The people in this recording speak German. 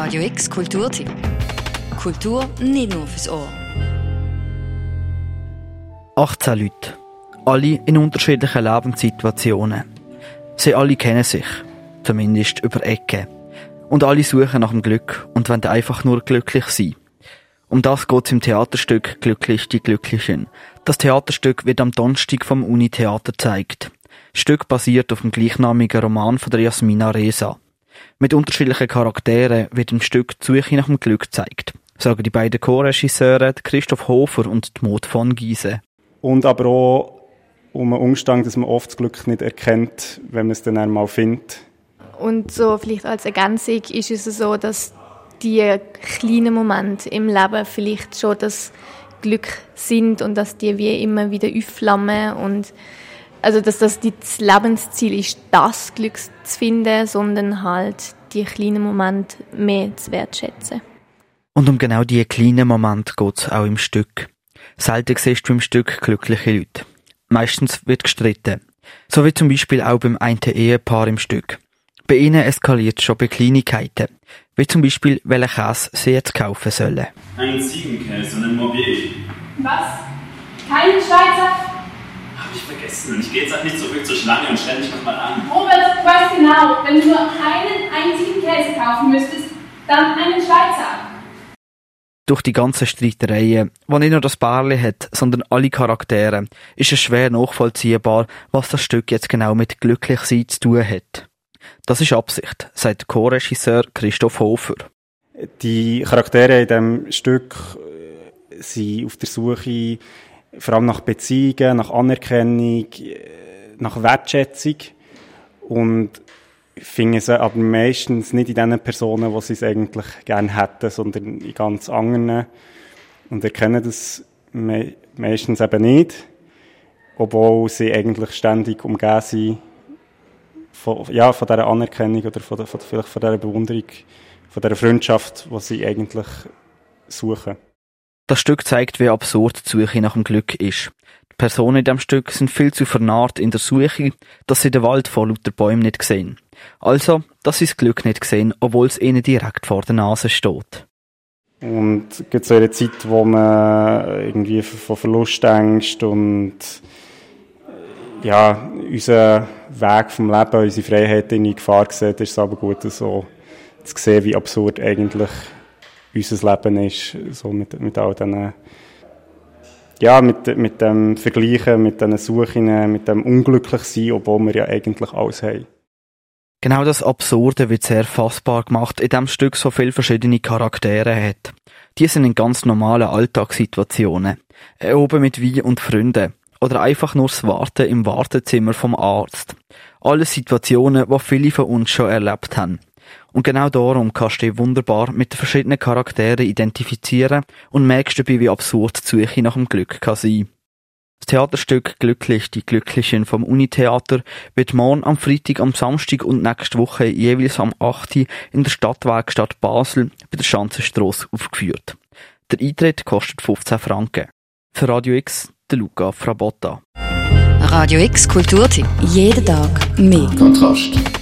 Radio X Kulturtipp. Kultur nicht nur fürs Ohr. 18 Leute. Alle in unterschiedlichen Lebenssituationen. Sie alle kennen sich. Zumindest über Ecken. Und alle suchen nach dem Glück und wollen einfach nur glücklich sein. Um das geht's im Theaterstück Glücklich die Glücklichen. Das Theaterstück wird am Donnerstag vom Uni-Theater gezeigt. Das Stück basiert auf dem gleichnamigen Roman von der Jasmina Reza. Mit unterschiedlichen Charakteren wird im Stück die Suche nach dem Glück gezeigt, sagen die beiden Co-Regisseure Christoph Hofer und Maud von Giese. Und aber auch um einen Umstand, dass man oft das Glück nicht erkennt, wenn man es dann einmal findet. Und so vielleicht als Ergänzung ist es so, dass die kleinen Momente im Leben vielleicht schon das Glück sind und dass die wie immer wieder aufflammen und also dass das das Lebensziel ist, das Glück zu finden, sondern halt die kleinen Momente mehr zu wertschätzen. Und um genau diese kleinen Momente geht es auch im Stück. Selten siehst du im Stück glückliche Leute. Meistens wird gestritten. So wie zum Beispiel auch beim einen Ehepaar im Stück. Bei ihnen eskaliert es schon bei Kleinigkeiten. Wie zum Beispiel, welchen Käse sie jetzt kaufen sollen. Ein Ziegenkäse und ein Morbier. Was? Kein Schweizer? Hab ich vergessen. Und ich gehe jetzt auch nicht zurück zur Schlange und stelle mich nochmal an. Robert, du weißt genau, wenn du nur einen einzigen Käse kaufen müsstest, dann einen Schweizer. Durch die ganzen Streitereien, die nicht nur das Barley hat, sondern alle Charaktere, ist es schwer nachvollziehbar, was das Stück jetzt genau mit Glücklichsein zu tun hat. Das ist Absicht, sagt Co-Regisseur Christoph Hofer. Die Charaktere in diesem Stück äh, sind auf der Suche vor allem nach Beziehungen, nach Anerkennung, nach Wertschätzung und finden sie aber meistens nicht in den Personen, die sie es eigentlich gerne hätten, sondern in ganz anderen und erkennen das me meistens eben nicht, obwohl sie eigentlich ständig umgeben sind von, ja, von dieser Anerkennung oder von, der, von, vielleicht von dieser Bewunderung, von dieser Freundschaft, die sie eigentlich suchen. Das Stück zeigt, wie absurd die Suche nach dem Glück ist. Die Personen in diesem Stück sind viel zu vernarrt in der Suche, dass sie den Wald vor lauter Bäumen nicht sehen. Also, dass sie das Glück nicht sehen, obwohl es ihnen direkt vor der Nase steht. Und gibt so eine Zeit, wo man irgendwie von Verlustängst und ja, unser Weg vom Leben, unsere Freiheit in Gefahr sieht, ist es aber gut, so zu sehen, wie absurd eigentlich unser Leben ist, so mit, mit all diesen, ja, mit, mit dem Vergleichen, mit diesen Suchen, mit dem Unglücklichsein, obwohl wir ja eigentlich alles haben. Genau das Absurde wird sehr fassbar gemacht, in dem Stück so viele verschiedene Charaktere hat. Die sind in ganz normalen Alltagssituationen. Oben mit Wein und Freunden. Oder einfach nur das Warten im Wartezimmer vom Arzt. Alles Situationen, die viele von uns schon erlebt haben. Und genau darum kannst du dich wunderbar mit den verschiedenen Charakteren identifizieren und merkst dabei, wie absurd die Suche nach dem Glück kann sein. Das Theaterstück Glücklich, die Glücklichen vom Unitheater wird morgen am Freitag, am Samstag und nächste Woche jeweils am 8. in der Stadtwerkstatt Basel bei der Schanzenstrasse aufgeführt. Der Eintritt kostet 15 Franken. Für Radio X, der Luca Frabotta. Radio X Kulturtipp. Jeden Tag mehr. Kontrast.